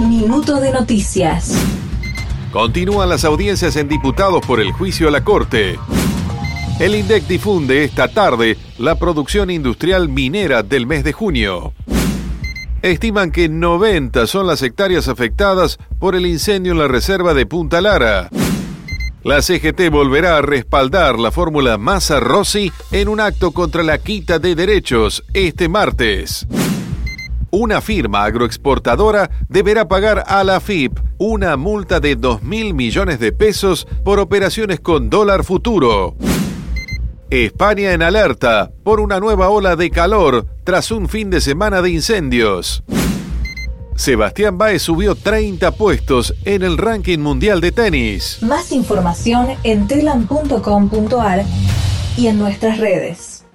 Minuto de noticias. Continúan las audiencias en diputados por el juicio a la Corte. El INDEC difunde esta tarde la producción industrial minera del mes de junio. Estiman que 90 son las hectáreas afectadas por el incendio en la reserva de Punta Lara. La CGT volverá a respaldar la fórmula Massa-Rossi en un acto contra la quita de derechos este martes. Una firma agroexportadora deberá pagar a la FIP una multa de 2 mil millones de pesos por operaciones con dólar futuro. España en alerta por una nueva ola de calor tras un fin de semana de incendios. Sebastián Baez subió 30 puestos en el ranking mundial de tenis. Más información en telam.com.ar y en nuestras redes.